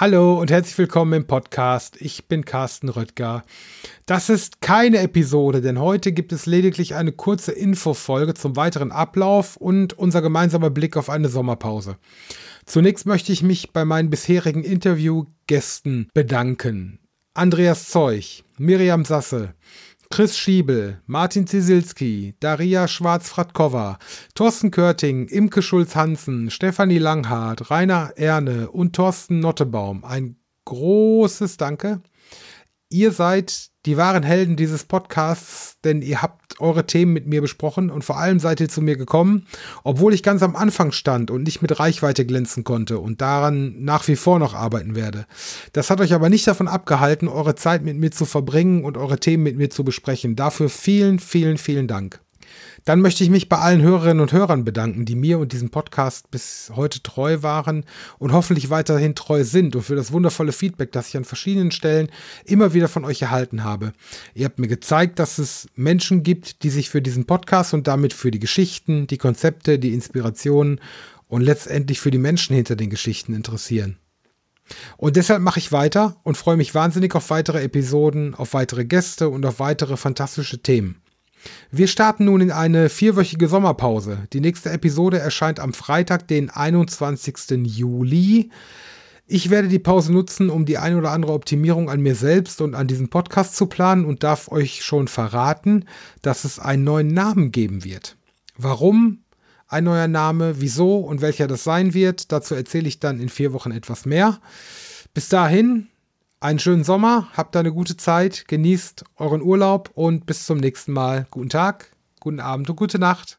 Hallo und herzlich willkommen im Podcast. Ich bin Carsten Röttger. Das ist keine Episode, denn heute gibt es lediglich eine kurze Infofolge zum weiteren Ablauf und unser gemeinsamer Blick auf eine Sommerpause. Zunächst möchte ich mich bei meinen bisherigen Interviewgästen bedanken. Andreas Zeuch, Miriam Sasse, Chris Schiebel, Martin Zisilski, Daria Schwarz-Fratkova, Thorsten Körting, Imke Schulz-Hansen, Stefanie Langhardt, Rainer Erne und Thorsten Nottebaum. Ein großes Danke. Ihr seid die wahren Helden dieses Podcasts, denn ihr habt eure Themen mit mir besprochen und vor allem seid ihr zu mir gekommen, obwohl ich ganz am Anfang stand und nicht mit Reichweite glänzen konnte und daran nach wie vor noch arbeiten werde. Das hat euch aber nicht davon abgehalten, eure Zeit mit mir zu verbringen und eure Themen mit mir zu besprechen. Dafür vielen, vielen, vielen Dank. Dann möchte ich mich bei allen Hörerinnen und Hörern bedanken, die mir und diesem Podcast bis heute treu waren und hoffentlich weiterhin treu sind und für das wundervolle Feedback, das ich an verschiedenen Stellen immer wieder von euch erhalten habe. Ihr habt mir gezeigt, dass es Menschen gibt, die sich für diesen Podcast und damit für die Geschichten, die Konzepte, die Inspirationen und letztendlich für die Menschen hinter den Geschichten interessieren. Und deshalb mache ich weiter und freue mich wahnsinnig auf weitere Episoden, auf weitere Gäste und auf weitere fantastische Themen. Wir starten nun in eine vierwöchige Sommerpause. Die nächste Episode erscheint am Freitag, den 21. Juli. Ich werde die Pause nutzen, um die ein oder andere Optimierung an mir selbst und an diesem Podcast zu planen und darf euch schon verraten, dass es einen neuen Namen geben wird. Warum ein neuer Name, wieso und welcher das sein wird, dazu erzähle ich dann in vier Wochen etwas mehr. Bis dahin, einen schönen Sommer, habt eine gute Zeit, genießt euren Urlaub und bis zum nächsten Mal. Guten Tag, guten Abend und gute Nacht.